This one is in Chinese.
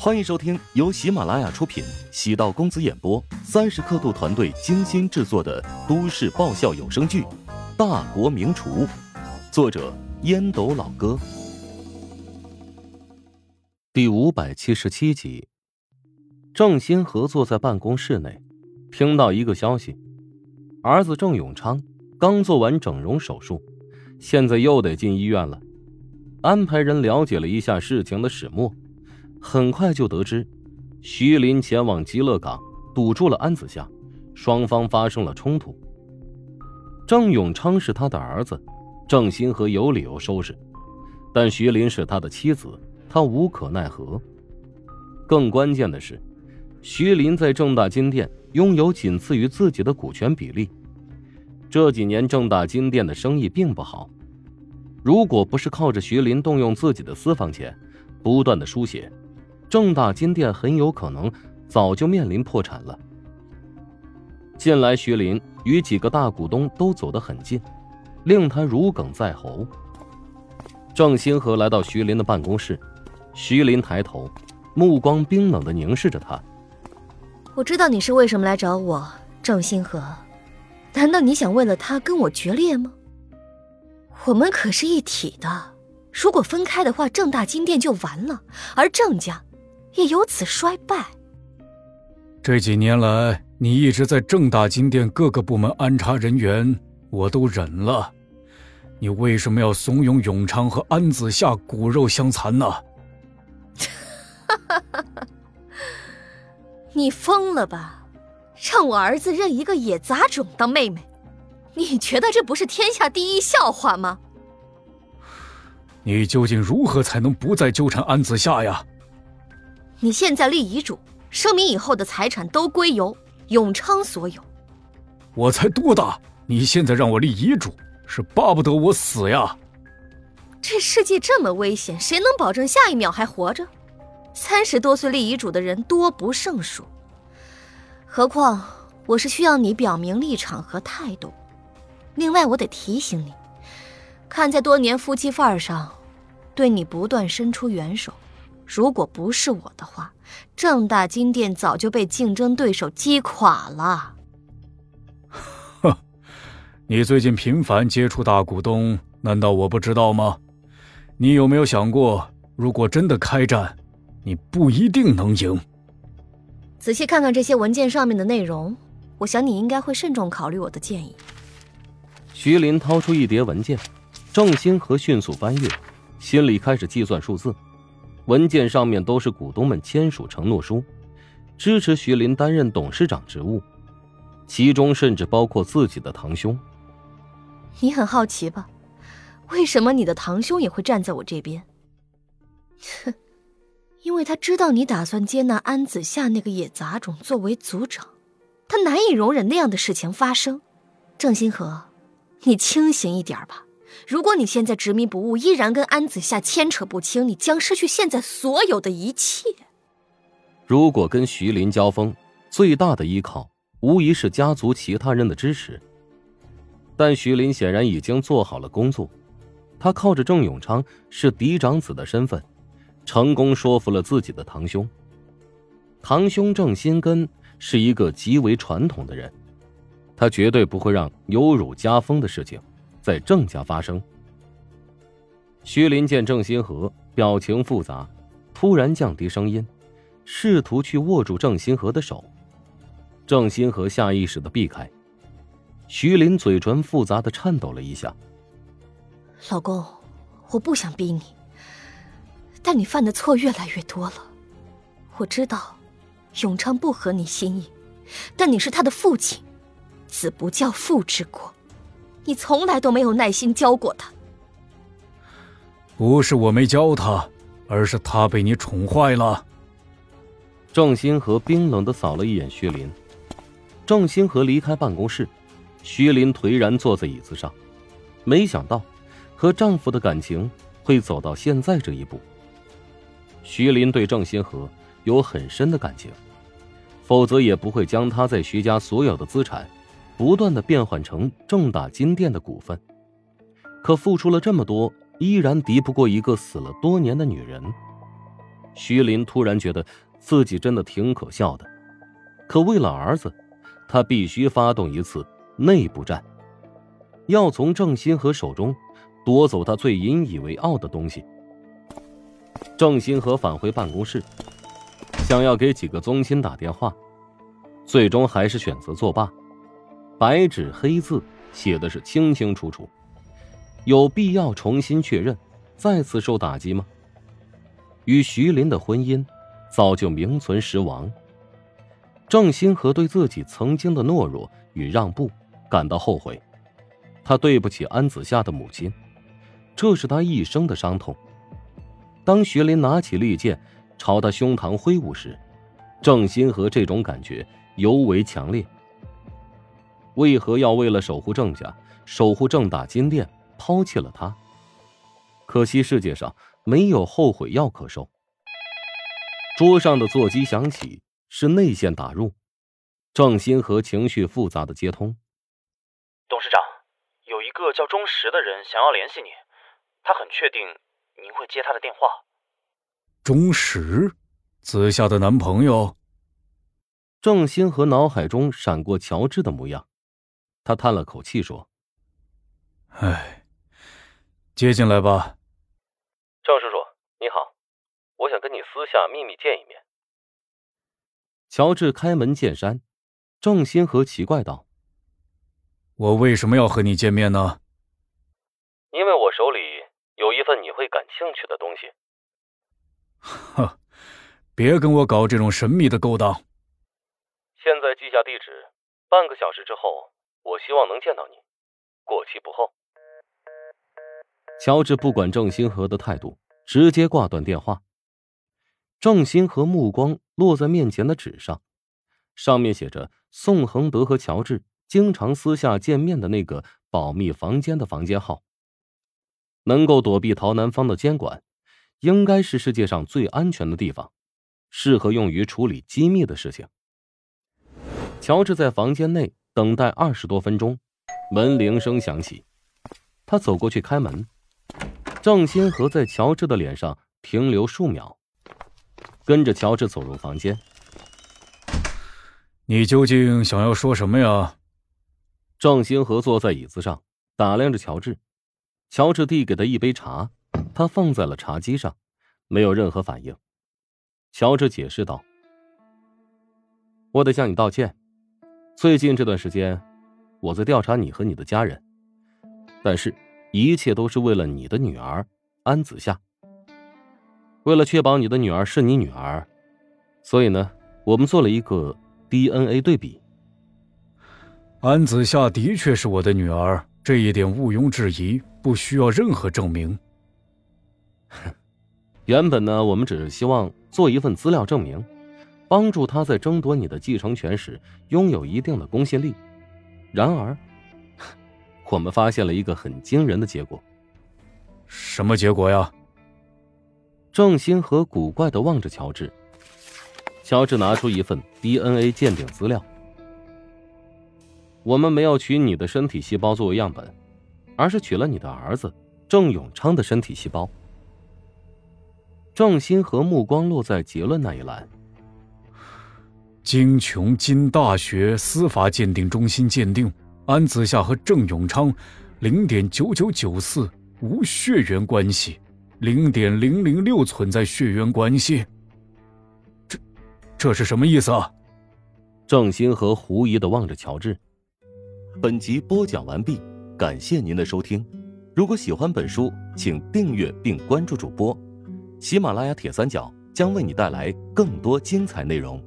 欢迎收听由喜马拉雅出品、喜道公子演播、三十刻度团队精心制作的都市爆笑有声剧《大国名厨》，作者烟斗老哥，第五百七十七集。郑新河坐在办公室内，听到一个消息：儿子郑永昌刚做完整容手术，现在又得进医院了。安排人了解了一下事情的始末。很快就得知，徐林前往极乐港堵住了安子夏，双方发生了冲突。郑永昌是他的儿子，郑新河有理由收拾，但徐林是他的妻子，他无可奈何。更关键的是，徐林在正大金店拥有仅次于自己的股权比例。这几年正大金店的生意并不好，如果不是靠着徐林动用自己的私房钱，不断的输血。正大金店很有可能早就面临破产了。近来，徐林与几个大股东都走得很近，令他如鲠在喉。郑新河来到徐林的办公室，徐林抬头，目光冰冷的凝视着他。我知道你是为什么来找我，郑新河。难道你想为了他跟我决裂吗？我们可是一体的，如果分开的话，正大金店就完了，而郑家。也由此衰败。这几年来，你一直在正大金店各个部门安插人员，我都忍了。你为什么要怂恿永昌和安子夏骨肉相残呢？你疯了吧？让我儿子认一个野杂种当妹妹，你觉得这不是天下第一笑话吗？你究竟如何才能不再纠缠安子夏呀？你现在立遗嘱，声明以后的财产都归由永昌所有。我才多大？你现在让我立遗嘱，是巴不得我死呀？这世界这么危险，谁能保证下一秒还活着？三十多岁立遗嘱的人多不胜数。何况我是需要你表明立场和态度。另外，我得提醒你，看在多年夫妻份儿上，对你不断伸出援手。如果不是我的话，正大金店早就被竞争对手击垮了。哼，你最近频繁接触大股东，难道我不知道吗？你有没有想过，如果真的开战，你不一定能赢。仔细看看这些文件上面的内容，我想你应该会慎重考虑我的建议。徐林掏出一叠文件，郑兴和迅速翻阅，心里开始计算数字。文件上面都是股东们签署承诺书，支持徐林担任董事长职务，其中甚至包括自己的堂兄。你很好奇吧？为什么你的堂兄也会站在我这边？哼，因为他知道你打算接纳安子夏那个野杂种作为族长，他难以容忍那样的事情发生。郑星河，你清醒一点吧。如果你现在执迷不悟，依然跟安子夏牵扯不清，你将失去现在所有的一切。如果跟徐林交锋，最大的依靠无疑是家族其他人的支持。但徐林显然已经做好了工作，他靠着郑永昌是嫡长子的身份，成功说服了自己的堂兄。堂兄郑新根是一个极为传统的人，他绝对不会让有辱家风的事情。在郑家发生。徐林见郑新河表情复杂，突然降低声音，试图去握住郑新河的手。郑新河下意识的避开。徐林嘴唇复杂的颤抖了一下。老公，我不想逼你，但你犯的错越来越多了。我知道，永昌不合你心意，但你是他的父亲，子不教父之过。你从来都没有耐心教过他。不是我没教他，而是他被你宠坏了。郑星河冰冷的扫了一眼徐林。郑星河离开办公室，徐林颓然坐在椅子上。没想到，和丈夫的感情会走到现在这一步。徐林对郑新河有很深的感情，否则也不会将他在徐家所有的资产。不断的变换成正大金店的股份，可付出了这么多，依然敌不过一个死了多年的女人。徐林突然觉得自己真的挺可笑的，可为了儿子，他必须发动一次内部战，要从郑欣和手中夺走他最引以为傲的东西。郑欣和返回办公室，想要给几个宗亲打电话，最终还是选择作罢。白纸黑字写的是清清楚楚，有必要重新确认，再次受打击吗？与徐林的婚姻早就名存实亡。郑欣和对自己曾经的懦弱与让步感到后悔，他对不起安子夏的母亲，这是他一生的伤痛。当徐林拿起利剑朝他胸膛挥舞时，郑欣和这种感觉尤为强烈。为何要为了守护郑家、守护正大金店抛弃了他？可惜世界上。没有后悔药可收。桌上的座机响起，是内线打入。郑欣和情绪复杂的接通。董事长，有一个叫钟石的人想要联系你，他很确定您会接他的电话。钟石，子夏的男朋友。郑欣和脑海中闪过乔治的模样，他叹了口气说：“唉，接进来吧。”赵叔叔，你好，我想跟你私下秘密见一面。乔治开门见山，郑欣和奇怪道：“我为什么要和你见面呢？”因为我手里有一份你会感兴趣的东西。哼，别跟我搞这种神秘的勾当。现在记下地址，半个小时之后，我希望能见到你，过期不候。乔治不管郑欣和的态度，直接挂断电话。郑欣和目光落在面前的纸上，上面写着宋恒德和乔治经常私下见面的那个保密房间的房间号。能够躲避陶南方的监管，应该是世界上最安全的地方，适合用于处理机密的事情。乔治在房间内等待二十多分钟，门铃声响起，他走过去开门。郑欣和在乔治的脸上停留数秒，跟着乔治走入房间。你究竟想要说什么呀？郑欣和坐在椅子上，打量着乔治。乔治递给他一杯茶，他放在了茶几上，没有任何反应。乔治解释道：“我得向你道歉，最近这段时间，我在调查你和你的家人，但是……”一切都是为了你的女儿安子夏。为了确保你的女儿是你女儿，所以呢，我们做了一个 DNA 对比。安子夏的确是我的女儿，这一点毋庸置疑，不需要任何证明。原本呢，我们只是希望做一份资料证明，帮助他在争夺你的继承权时拥有一定的公信力。然而。我们发现了一个很惊人的结果。什么结果呀？郑欣和古怪的望着乔治。乔治拿出一份 DNA 鉴定资料。我们没有取你的身体细胞作为样本，而是取了你的儿子郑永昌的身体细胞。郑欣和目光落在结论那一栏。经琼金大学司法鉴定中心鉴定。安子夏和郑永昌，零点九九九四无血缘关系，零点零零六存在血缘关系。这，这是什么意思啊？郑欣和狐疑的望着乔治。本集播讲完毕，感谢您的收听。如果喜欢本书，请订阅并关注主播。喜马拉雅铁三角将为你带来更多精彩内容。